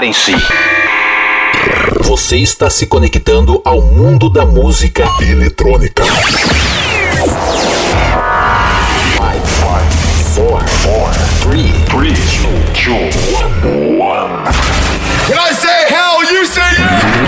Preparem-se. Você está se conectando ao mundo da música eletrônica. Five, four, four, three, three, two, one.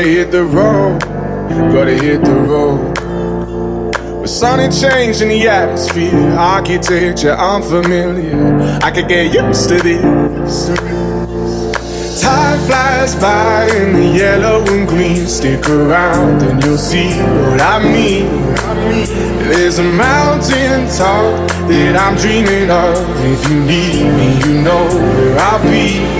Gotta hit the road, gotta hit the road. With sudden change in the atmosphere, architecture unfamiliar. I could get used to this. Time flies by in the yellow and green. Stick around and you'll see what I mean. There's a mountain top that I'm dreaming of. If you need me, you know where I'll be.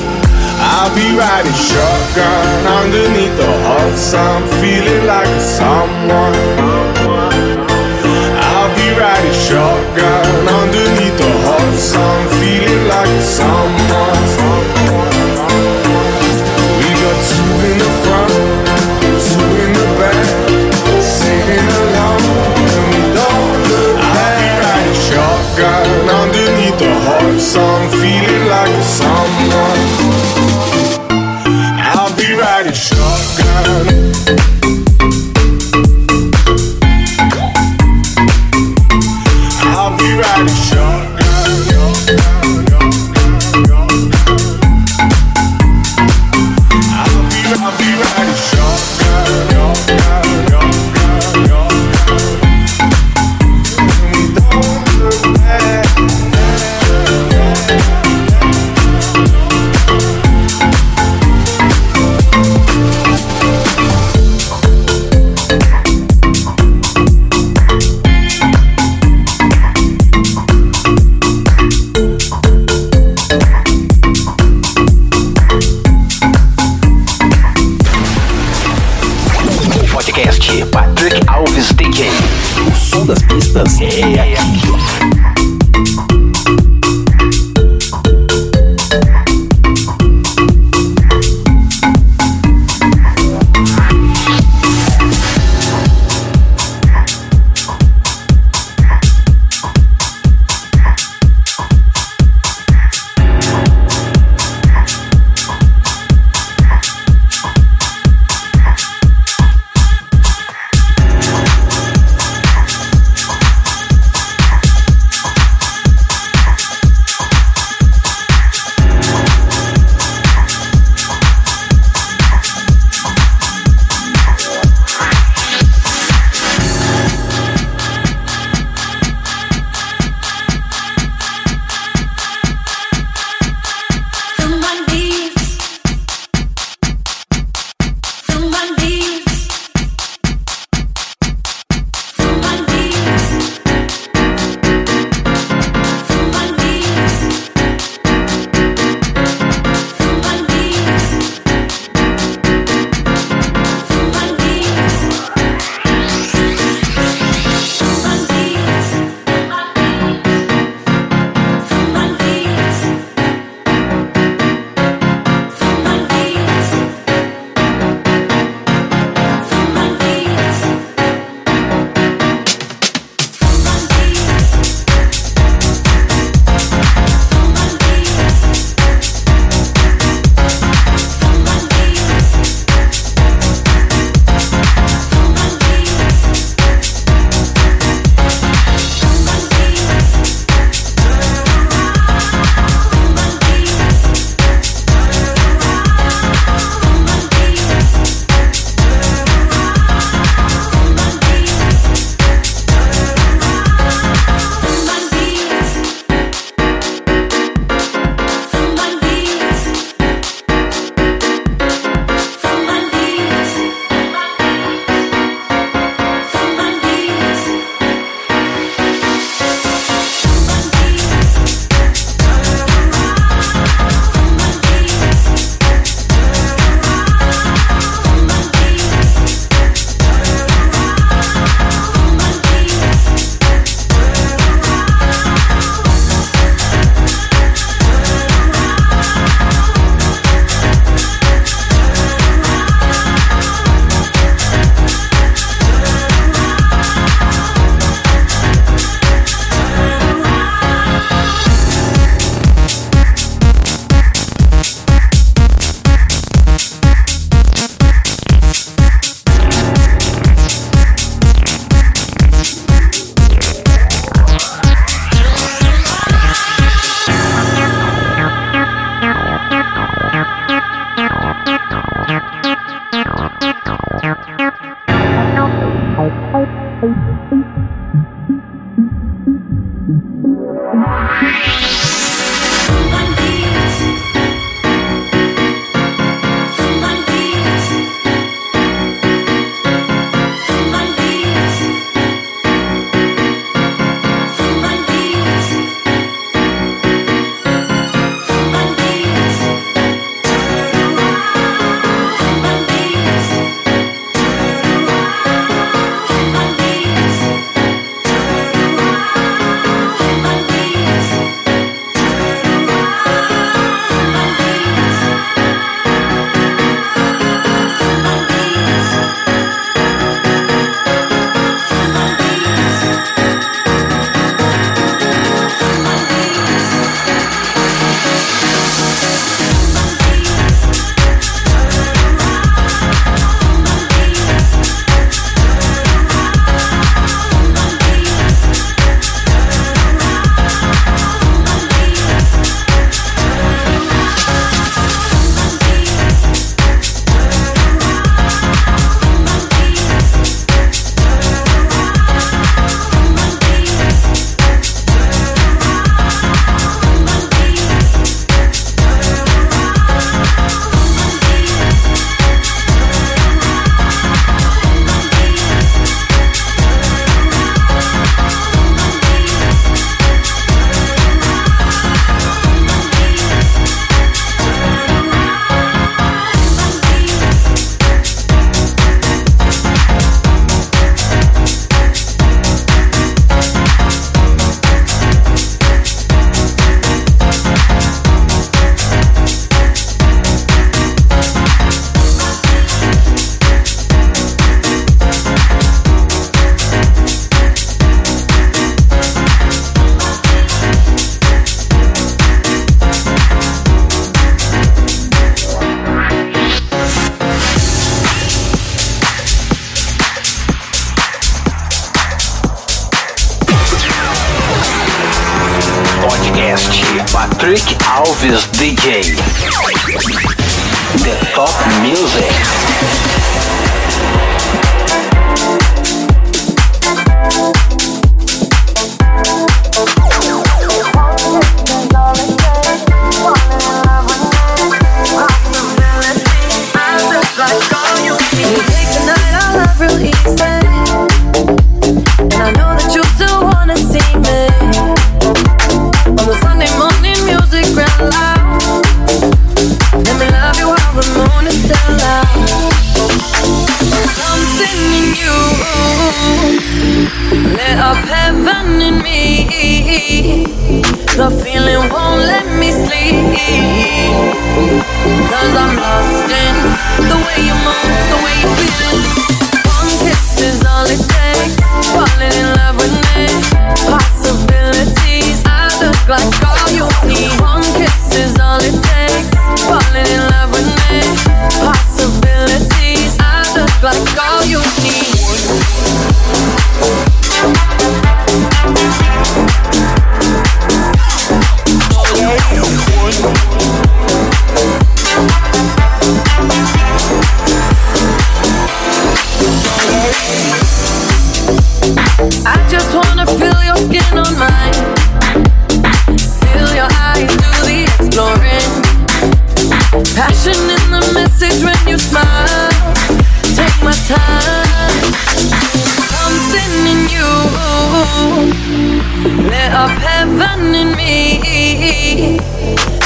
I'll be riding shotgun underneath the hot sun, feeling like a someone. I'll be riding shotgun underneath the hot sun, feeling like a someone. We got two in the front, two in the back, singing along, and we don't look back. I'll be riding shotgun underneath the hot sun, feeling like a someone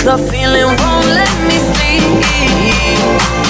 The feeling won't let me sleep.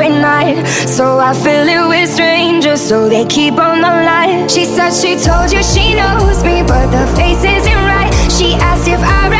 Every night. So I fill it with strangers, so they keep on the line. She said she told you she knows me, but the face isn't right. She asked if I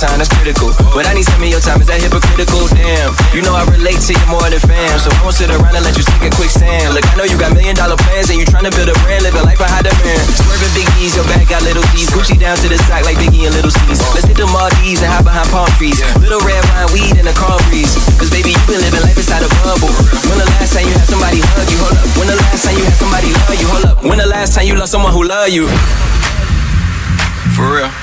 time, that's critical. But I need some of your time, is that hypocritical? Damn, you know I relate to you more than fam. So I won't sit around and let you sink in quicksand. Look, I know you got million dollar plans and you trying to build a brand, live a life behind high demand. Swerving big E's, your bag got little T's. Gucci down to the side like Biggie and Little C's. Let's hit the Maldives and hide behind palm trees. Little red wine, weed, and a calm breeze. Cause baby, you been living life inside a bubble. When the last time you had somebody hug you? Hold up. When the last time you had somebody love you? Hold up. When the last time you loved someone who love you? For real.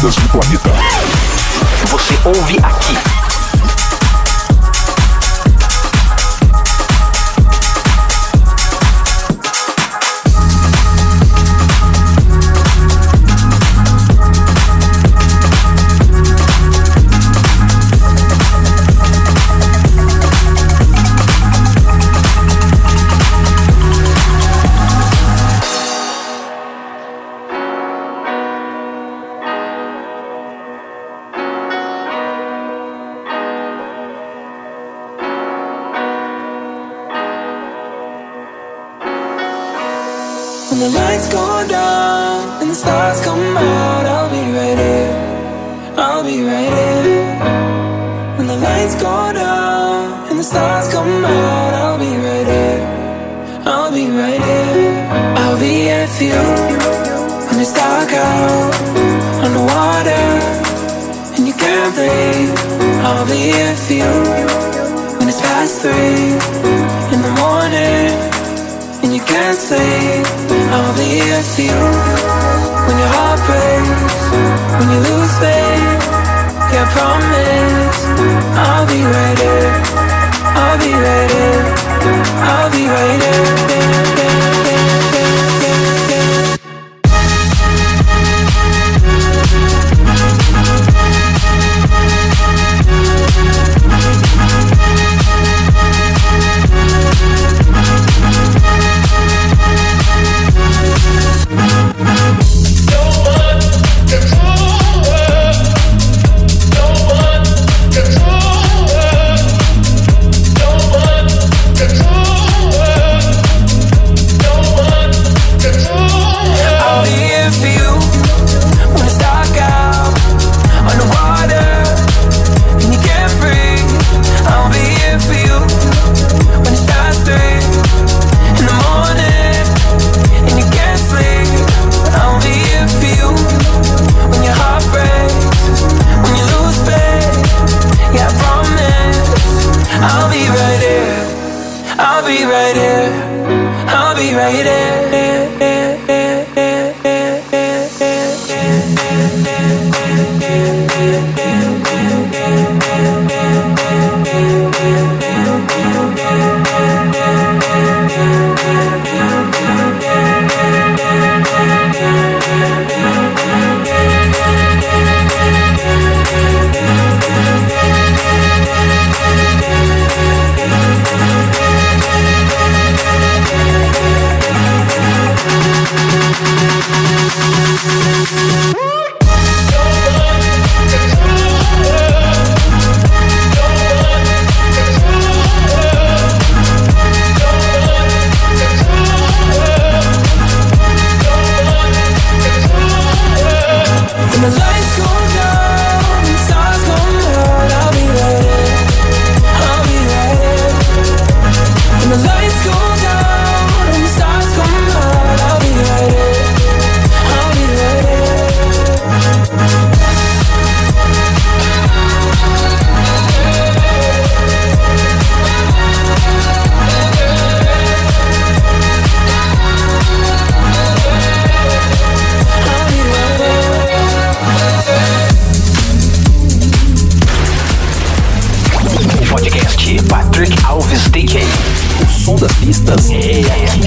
do planeta. Você ouve aqui. Patrick Alves DJ, O som das pistas é aqui.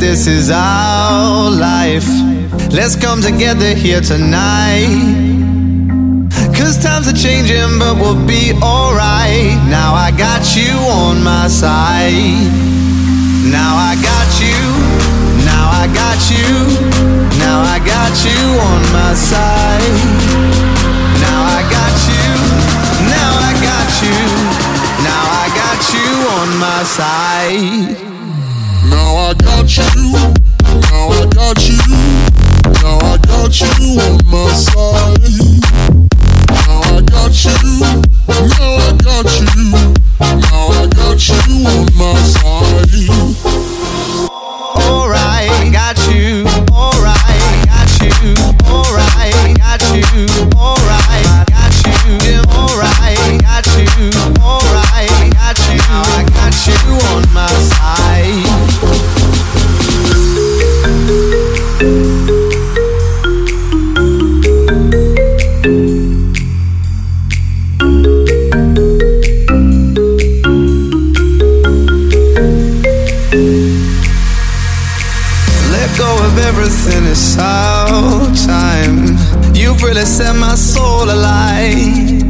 This is our life. Let's come together here tonight. Cause times are changing, but we'll be alright. Now I got you on my side. Now I got you. Now I got you. Now I got you on my side. Now I got you. Now I got you. Now I got you on my side. I got you, now I got you, now I got you on my side. Now I got you, now I got you, now I got you on my side. my soul alive.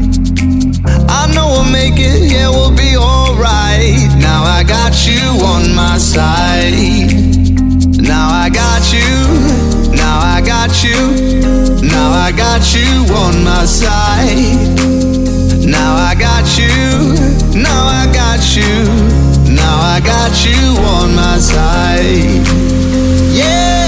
I know we'll make it, yeah, we'll be alright. Now I got you on my side. Now I got you, now I got you, now I got you on my side. Now I got you, now I got you, now I got you on my side. Yeah.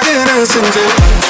innocent.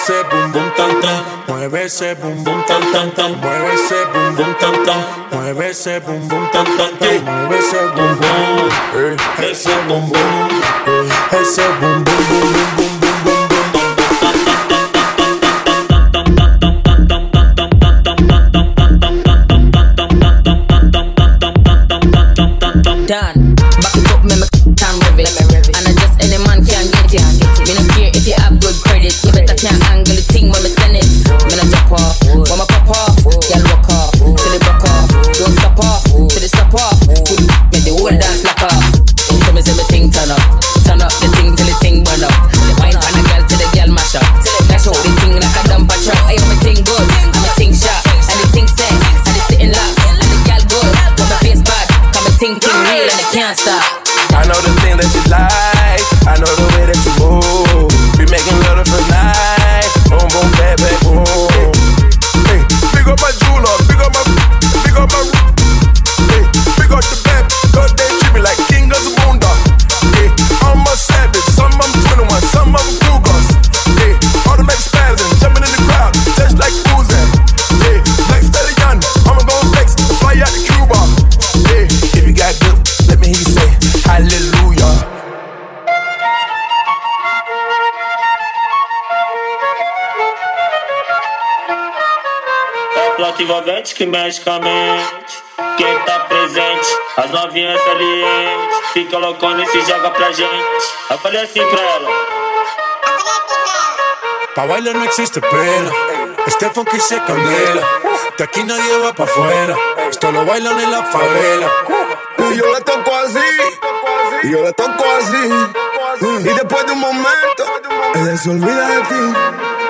ese bum bum tan tan, mueve ese bum bum tan tan tan, mueve ese bum bum tan tan, mueve eh, ese bum bum tan mueve ese bum bum, ese bum ese bum bum bum bum bum. Que mexe com a mente. Quem tá presente, as novinhas salientes. Fica loucona e se joga pra gente. Eu falei assim pra ela. Pa' bailar no existe pena. Este funky se candela. De aquí nadie va pa' afuera. Esto lo bailan en la favela. Y yo le toco así. Y yo le toco así. Y después de un momento, ella se olvida de ti.